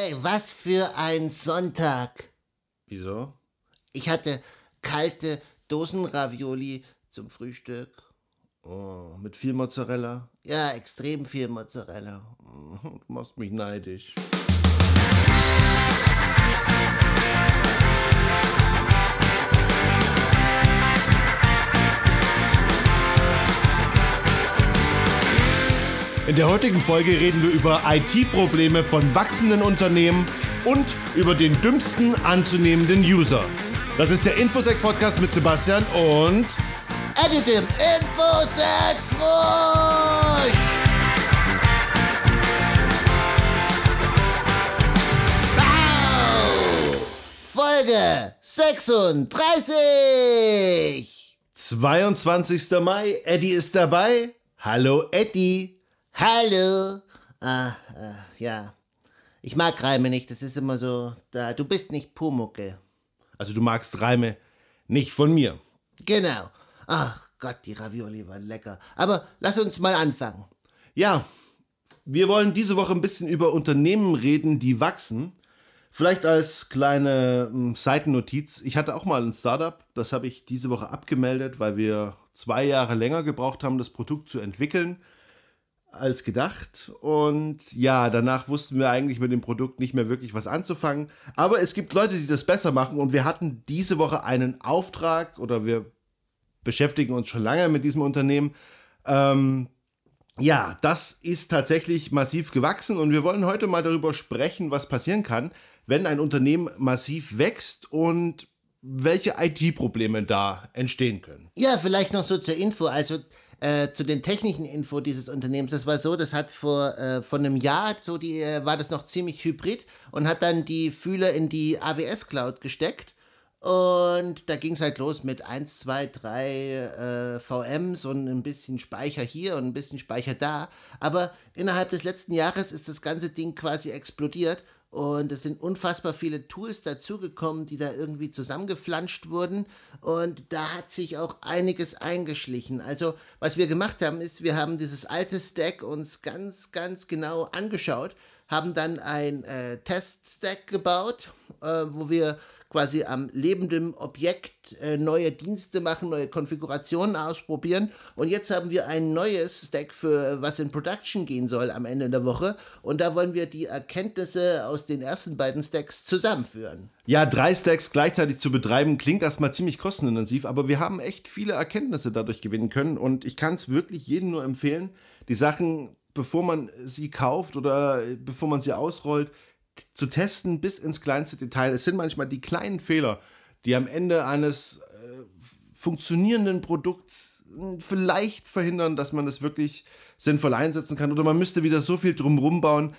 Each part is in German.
Hey, was für ein Sonntag. Wieso? Ich hatte kalte Dosenravioli zum Frühstück. Oh, mit viel Mozzarella? Ja, extrem viel Mozzarella. Du machst mich neidisch. Der heutigen Folge reden wir über IT-Probleme von wachsenden Unternehmen und über den dümmsten anzunehmenden User. Das ist der Infosec Podcast mit Sebastian und Edit im Infosec Frosch! Folge 36! 22. Mai. Eddie ist dabei. Hallo Eddie. Hallo. Ah, äh, ja. Ich mag Reime nicht, das ist immer so, da, du bist nicht Pumuckel. Also du magst Reime nicht von mir. Genau. Ach Gott, die Ravioli waren lecker. Aber lass uns mal anfangen. Ja, wir wollen diese Woche ein bisschen über Unternehmen reden, die wachsen. Vielleicht als kleine hm, Seitennotiz. Ich hatte auch mal ein Startup, das habe ich diese Woche abgemeldet, weil wir zwei Jahre länger gebraucht haben, das Produkt zu entwickeln als gedacht. Und ja, danach wussten wir eigentlich mit dem Produkt nicht mehr wirklich was anzufangen. Aber es gibt Leute, die das besser machen. Und wir hatten diese Woche einen Auftrag oder wir beschäftigen uns schon lange mit diesem Unternehmen. Ähm, ja, das ist tatsächlich massiv gewachsen und wir wollen heute mal darüber sprechen, was passieren kann, wenn ein Unternehmen massiv wächst und welche IT-Probleme da entstehen können. Ja, vielleicht noch so zur Info. Also äh, zu den technischen Info dieses Unternehmens. Das war so, das hat vor, äh, vor einem Jahr, so die, äh, war das noch ziemlich hybrid und hat dann die Fühler in die AWS Cloud gesteckt. Und da ging es halt los mit 1, 2, 3 äh, VMs und ein bisschen Speicher hier und ein bisschen Speicher da. Aber innerhalb des letzten Jahres ist das ganze Ding quasi explodiert und es sind unfassbar viele Tools dazugekommen, die da irgendwie zusammengeflanscht wurden. Und da hat sich auch einiges eingeschlichen. Also, was wir gemacht haben, ist, wir haben dieses alte Stack uns ganz, ganz genau angeschaut, haben dann ein äh, Test-Stack gebaut, äh, wo wir quasi am lebenden Objekt äh, neue Dienste machen, neue Konfigurationen ausprobieren. Und jetzt haben wir ein neues Stack für was in Production gehen soll am Ende der Woche. Und da wollen wir die Erkenntnisse aus den ersten beiden Stacks zusammenführen. Ja, drei Stacks gleichzeitig zu betreiben klingt erstmal ziemlich kostenintensiv, aber wir haben echt viele Erkenntnisse dadurch gewinnen können und ich kann es wirklich jedem nur empfehlen, die Sachen, bevor man sie kauft oder bevor man sie ausrollt, zu testen bis ins kleinste Detail. Es sind manchmal die kleinen Fehler, die am Ende eines äh, funktionierenden Produkts hm, vielleicht verhindern, dass man es wirklich sinnvoll einsetzen kann. Oder man müsste wieder so viel drumherum bauen,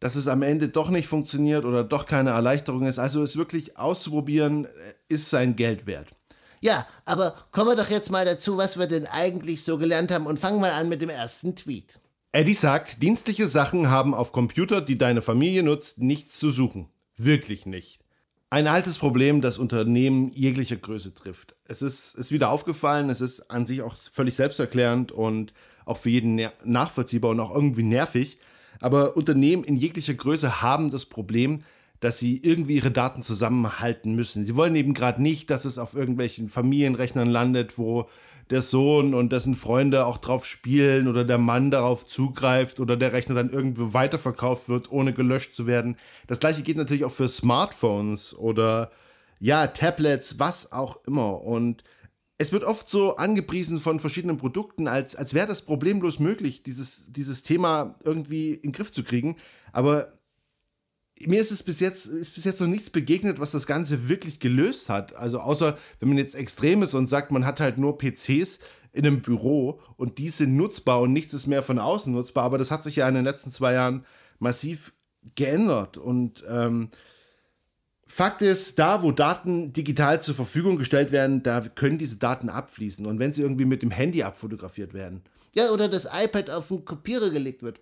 dass es am Ende doch nicht funktioniert oder doch keine Erleichterung ist. Also es wirklich auszuprobieren, äh, ist sein Geld wert. Ja, aber kommen wir doch jetzt mal dazu, was wir denn eigentlich so gelernt haben und fangen mal an mit dem ersten Tweet. Eddie sagt, dienstliche Sachen haben auf Computer, die deine Familie nutzt, nichts zu suchen. Wirklich nicht. Ein altes Problem, das Unternehmen jeglicher Größe trifft. Es ist, ist wieder aufgefallen, es ist an sich auch völlig selbsterklärend und auch für jeden nachvollziehbar und auch irgendwie nervig. Aber Unternehmen in jeglicher Größe haben das Problem, dass sie irgendwie ihre Daten zusammenhalten müssen. Sie wollen eben gerade nicht, dass es auf irgendwelchen Familienrechnern landet, wo der Sohn und dessen Freunde auch drauf spielen oder der Mann darauf zugreift oder der Rechner dann irgendwo weiterverkauft wird, ohne gelöscht zu werden. Das gleiche geht natürlich auch für Smartphones oder ja, Tablets, was auch immer. Und es wird oft so angepriesen von verschiedenen Produkten, als, als wäre das problemlos möglich, dieses, dieses Thema irgendwie in den Griff zu kriegen. Aber mir ist es bis jetzt, ist bis jetzt noch nichts begegnet, was das Ganze wirklich gelöst hat. Also außer, wenn man jetzt extrem ist und sagt, man hat halt nur PCs in einem Büro und die sind nutzbar und nichts ist mehr von außen nutzbar. Aber das hat sich ja in den letzten zwei Jahren massiv geändert. Und ähm, Fakt ist, da wo Daten digital zur Verfügung gestellt werden, da können diese Daten abfließen. Und wenn sie irgendwie mit dem Handy abfotografiert werden. Ja, oder das iPad auf den Kopierer gelegt wird.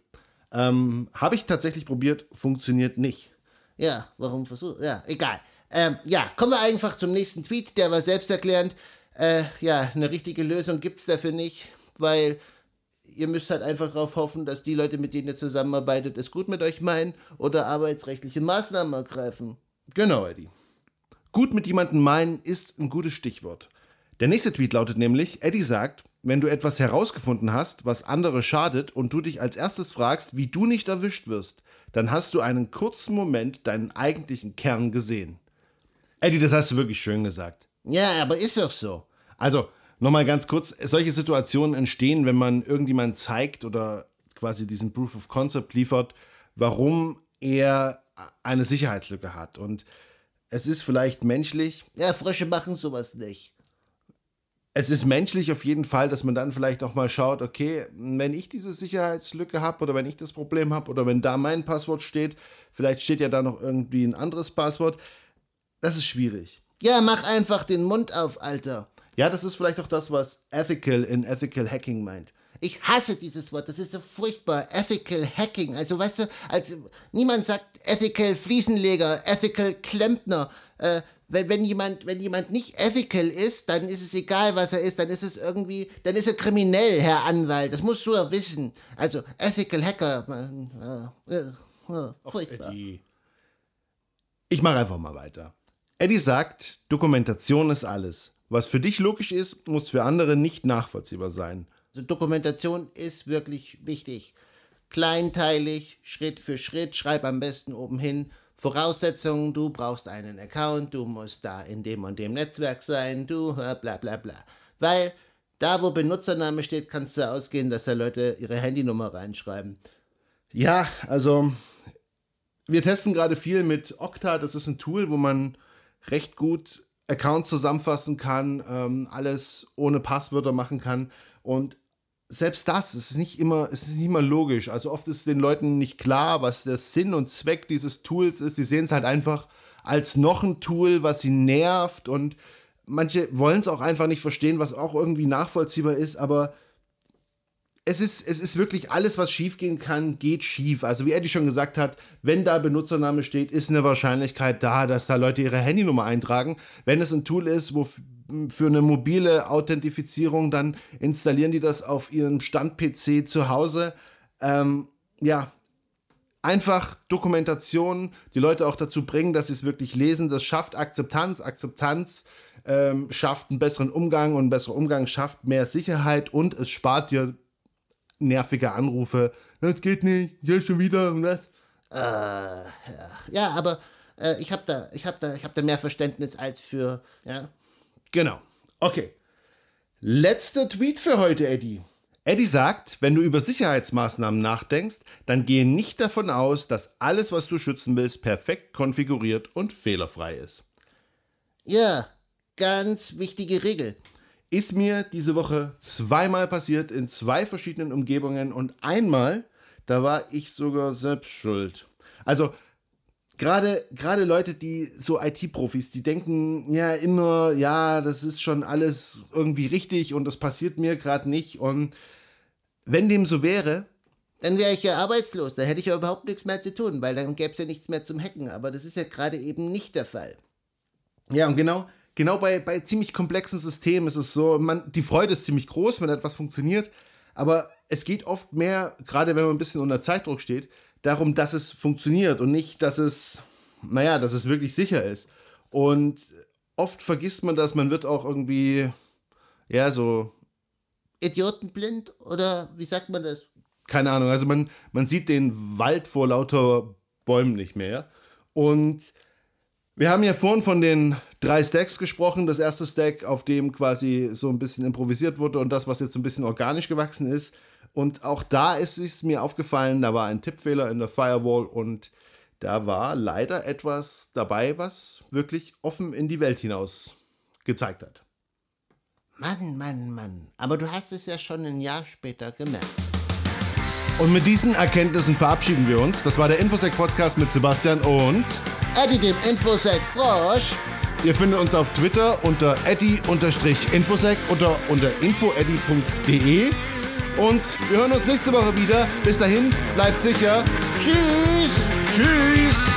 Ähm, Habe ich tatsächlich probiert, funktioniert nicht. Ja, warum versuch? Ja, egal. Ähm, ja, kommen wir einfach zum nächsten Tweet, der war selbsterklärend. Äh, ja, eine richtige Lösung gibt es dafür nicht, weil ihr müsst halt einfach darauf hoffen, dass die Leute, mit denen ihr zusammenarbeitet, es gut mit euch meinen oder arbeitsrechtliche Maßnahmen ergreifen. Genau, Eddie. Gut mit jemandem meinen ist ein gutes Stichwort. Der nächste Tweet lautet nämlich, Eddie sagt, wenn du etwas herausgefunden hast, was andere schadet und du dich als erstes fragst, wie du nicht erwischt wirst, dann hast du einen kurzen Moment deinen eigentlichen Kern gesehen. Eddie, das hast du wirklich schön gesagt. Ja, aber ist doch so. Also, nochmal ganz kurz, solche Situationen entstehen, wenn man irgendjemand zeigt oder quasi diesen Proof of Concept liefert, warum er eine Sicherheitslücke hat. Und es ist vielleicht menschlich. Ja, Frösche machen sowas nicht. Es ist menschlich auf jeden Fall, dass man dann vielleicht auch mal schaut, okay, wenn ich diese Sicherheitslücke habe oder wenn ich das Problem habe oder wenn da mein Passwort steht, vielleicht steht ja da noch irgendwie ein anderes Passwort. Das ist schwierig. Ja, mach einfach den Mund auf, Alter. Ja, das ist vielleicht auch das, was ethical in ethical hacking meint. Ich hasse dieses Wort, das ist so furchtbar. Ethical Hacking. Also weißt du, als niemand sagt ethical Fliesenleger, ethical Klempner. Äh, wenn, wenn, jemand, wenn jemand nicht ethical ist, dann ist es egal, was er ist, dann ist es irgendwie, dann ist er kriminell, Herr Anwalt. Das musst du ja wissen. Also ethical Hacker. Äh, äh, äh, furchtbar. Eddie. Ich mache einfach mal weiter. Eddie sagt, Dokumentation ist alles. Was für dich logisch ist, muss für andere nicht nachvollziehbar sein. Also Dokumentation ist wirklich wichtig. Kleinteilig, Schritt für Schritt, schreib am besten oben hin. Voraussetzungen, du brauchst einen Account, du musst da in dem und dem Netzwerk sein, du bla bla bla. Weil da, wo Benutzername steht, kannst du ausgehen, dass da Leute ihre Handynummer reinschreiben. Ja, also wir testen gerade viel mit Okta. Das ist ein Tool, wo man recht gut Accounts zusammenfassen kann, ähm, alles ohne Passwörter machen kann. Und selbst das ist nicht immer, ist nicht immer logisch. Also oft ist den Leuten nicht klar, was der Sinn und Zweck dieses Tools ist. Sie sehen es halt einfach als noch ein Tool, was sie nervt und manche wollen es auch einfach nicht verstehen, was auch irgendwie nachvollziehbar ist, aber es ist, es ist wirklich alles, was schiefgehen kann, geht schief. Also wie Eddie schon gesagt hat, wenn da Benutzername steht, ist eine Wahrscheinlichkeit da, dass da Leute ihre Handynummer eintragen. Wenn es ein Tool ist, wo für eine mobile Authentifizierung, dann installieren die das auf ihrem Stand-PC zu Hause. Ähm, ja, einfach Dokumentation, die Leute auch dazu bringen, dass sie es wirklich lesen. Das schafft Akzeptanz. Akzeptanz ähm, schafft einen besseren Umgang und ein besserer Umgang schafft mehr Sicherheit und es spart dir nervige Anrufe. Das geht nicht, hier schon wieder und das. Äh, ja. ja, aber äh, ich habe da, ich da, ich da mehr Verständnis als für, ja. Genau. Okay. Letzter Tweet für heute, Eddie. Eddie sagt, wenn du über Sicherheitsmaßnahmen nachdenkst, dann gehe nicht davon aus, dass alles, was du schützen willst, perfekt konfiguriert und fehlerfrei ist. Ja, ganz wichtige Regel. Ist mir diese Woche zweimal passiert in zwei verschiedenen Umgebungen und einmal, da war ich sogar selbst schuld. Also, gerade gerade Leute, die so IT-Profis, die denken ja immer, ja, das ist schon alles irgendwie richtig und das passiert mir gerade nicht. Und wenn dem so wäre, dann wäre ich ja arbeitslos, dann hätte ich ja überhaupt nichts mehr zu tun, weil dann gäbe es ja nichts mehr zum Hacken. Aber das ist ja gerade eben nicht der Fall. Ja, und genau, genau bei, bei ziemlich komplexen Systemen ist es so, man, die Freude ist ziemlich groß, wenn etwas funktioniert, aber es geht oft mehr, gerade wenn man ein bisschen unter Zeitdruck steht, darum, dass es funktioniert und nicht, dass es, naja, dass es wirklich sicher ist. Und oft vergisst man das, man wird auch irgendwie, ja, so. Idiotenblind oder wie sagt man das? Keine Ahnung, also man, man sieht den Wald vor lauter Bäumen nicht mehr. Und wir haben ja vorhin von den drei Stacks gesprochen. Das erste Stack, auf dem quasi so ein bisschen improvisiert wurde und das, was jetzt ein bisschen organisch gewachsen ist. Und auch da ist es mir aufgefallen, da war ein Tippfehler in der Firewall und da war leider etwas dabei, was wirklich offen in die Welt hinaus gezeigt hat. Mann, Mann, Mann. Aber du hast es ja schon ein Jahr später gemerkt. Und mit diesen Erkenntnissen verabschieden wir uns. Das war der Infosec-Podcast mit Sebastian und Eddie dem Infosec Frosch. Ihr findet uns auf Twitter unter eddie-infosec oder unter infoeddy.de. Und wir hören uns nächste Woche wieder. Bis dahin, bleibt sicher. Tschüss. Tschüss.